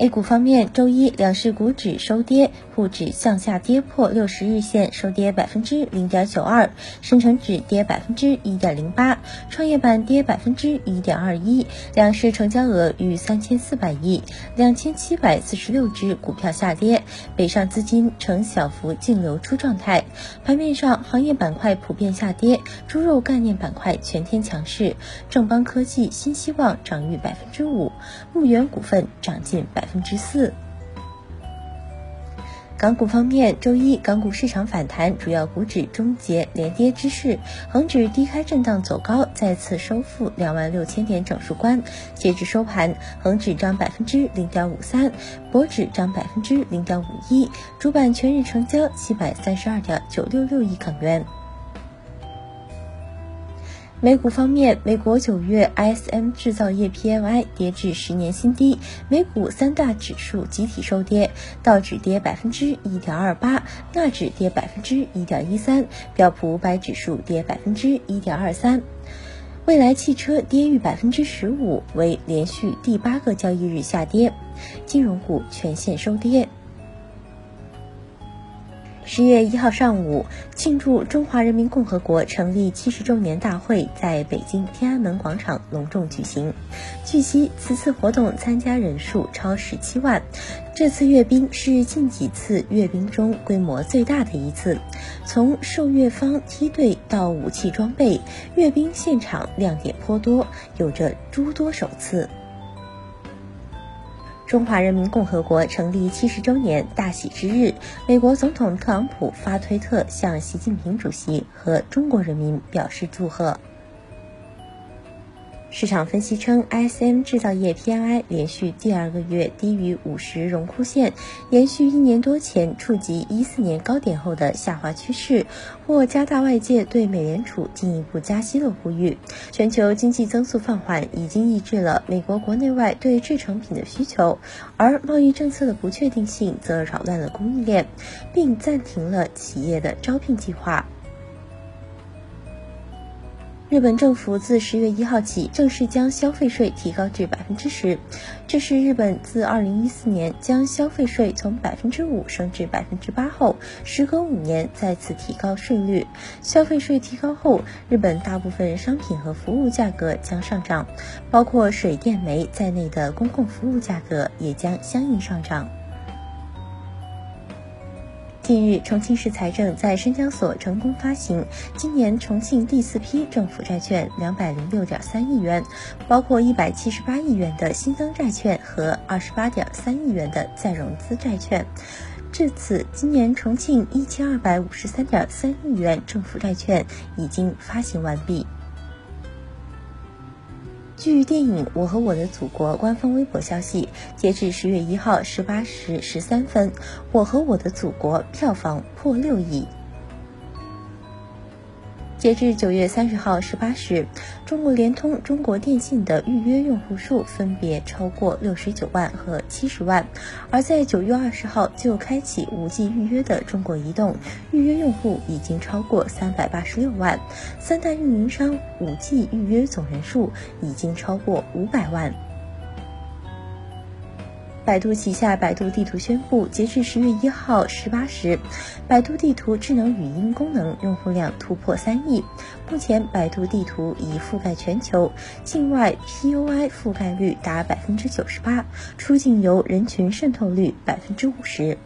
A 股方面，周一两市股指收跌，沪指向下跌破六十日线，收跌百分之零点九二；深成指跌百分之一点零八，创业板跌百分之一点二一。两市成交额逾三千四百亿，两千七百四十六只股票下跌，北上资金呈小幅净流出状态。盘面上，行业板块普遍下跌，猪肉概念板块全天强势，正邦科技、新希望涨逾百分之五，牧原股份涨近百。分之四。港股方面，周一港股市场反弹，主要股指终结连跌之势，恒指低开震荡走高，再次收复两万六千点整数关。截至收盘，恒指涨百分之零点五三，博指涨百分之零点五一，主板全日成交七百三十二点九六六亿港元。美股方面，美国九月 ISM 制造业 PMI 跌至十年新低，美股三大指数集体收跌，道指跌百分之一点二八，纳指跌百分之一点一三，标普五百指数跌百分之一点二三，未来汽车跌逾百分之十五，为连续第八个交易日下跌，金融股全线收跌。十月一号上午，庆祝中华人民共和国成立七十周年大会在北京天安门广场隆重举行。据悉，此次活动参加人数超十七万。这次阅兵是近几次阅兵中规模最大的一次。从受阅方梯队到武器装备，阅兵现场亮点颇多，有着诸多首次。中华人民共和国成立七十周年大喜之日，美国总统特朗普发推特向习近平主席和中国人民表示祝贺。市场分析称，ISM 制造业 PMI 连续第二个月低于五十荣枯线，延续一年多前触及一四年高点后的下滑趋势，或加大外界对美联储进一步加息的呼吁。全球经济增速放缓已经抑制了美国国内外对制成品的需求，而贸易政策的不确定性则扰乱了供应链，并暂停了企业的招聘计划。日本政府自十月一号起正式将消费税提高至百分之十，这是日本自二零一四年将消费税从百分之五升至百分之八后，时隔五年再次提高税率。消费税提高后，日本大部分商品和服务价格将上涨，包括水电煤在内的公共服务价格也将相应上涨。近日，重庆市财政在深交所成功发行今年重庆第四批政府债券两百零六点三亿元，包括一百七十八亿元的新增债券和二十八点三亿元的再融资债券。至此，今年重庆一千二百五十三点三亿元政府债券已经发行完毕。据电影《我和我的祖国》官方微博消息，截至十月一号十八时十三分，《我和我的祖国》票房破六亿。截至九月三十号十八时，中国联通、中国电信的预约用户数分别超过六十九万和七十万。而在九月二十号就开启五 G 预约的中国移动，预约用户已经超过三百八十六万。三大运营商五 G 预约总人数已经超过五百万。百度旗下百度地图宣布，截至十月一号十八时，百度地图智能语音功能用户量突破三亿。目前，百度地图已覆盖全球，境外 PUI 覆盖率达百分之九十八，出境游人群渗透率百分之五十。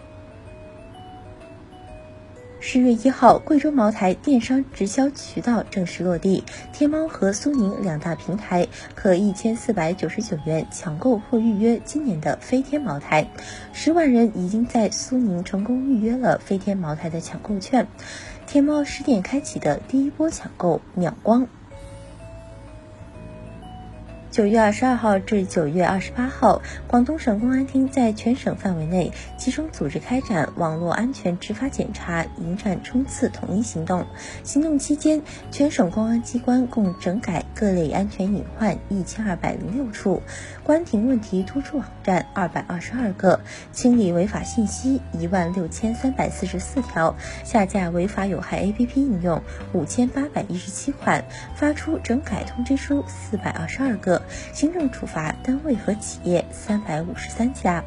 十月一号，贵州茅台电商直销渠道正式落地，天猫和苏宁两大平台可一千四百九十九元抢购或预约今年的飞天茅台，十万人已经在苏宁成功预约了飞天茅台的抢购券，天猫十点开启的第一波抢购秒光。九月二十二号至九月二十八号，广东省公安厅在全省范围内集中组织开展网络安全执法检查、迎战冲刺统一行动。行动期间，全省公安机关共整改各类安全隐患一千二百零六处，关停问题突出网站二百二十二个，清理违法信息一万六千三百四十四条，下架违法有害 APP 应用五千八百一十七款，发出整改通知书四百二十二个。行政处罚单位和企业三百五十三家。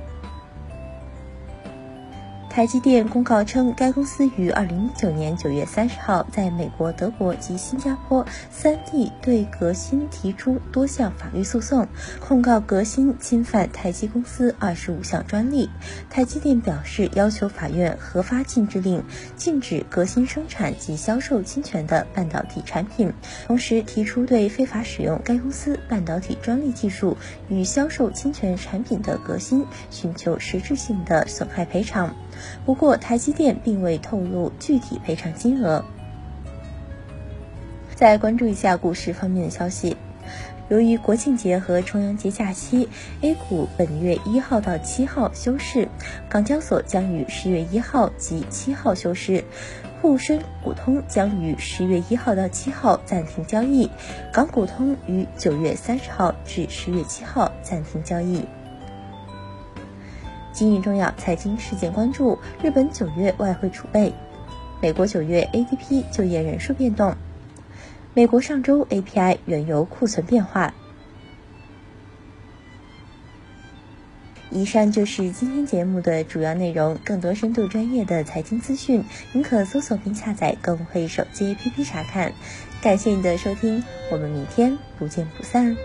台积电公告称，该公司于二零一九年九月三十号在美国、德国及新加坡三地对革新提出多项法律诉讼，控告革新侵犯台积公司二十五项专利。台积电表示，要求法院核发禁制令，禁止革新生产及销售侵权的半导体产品，同时提出对非法使用该公司半导体专利技术与销售侵权产品的革新寻求实质性的损害赔偿。不过，台积电并未透露具体赔偿金额。再关注一下股市方面的消息，由于国庆节和重阳节假期，A 股本月一号到七号休市，港交所将于十月一号及七号休市，沪深股通将于十月一号到七号暂停交易，港股通于九月三十号至十月七号暂停交易。今日重要财经事件关注：日本九月外汇储备，美国九月 ADP 就业人数变动，美国上周 API 原油库存变化。以上就是今天节目的主要内容。更多深度专业的财经资讯，您可搜索并下载“更会手机 APP” 查看。感谢你的收听，我们明天不见不散。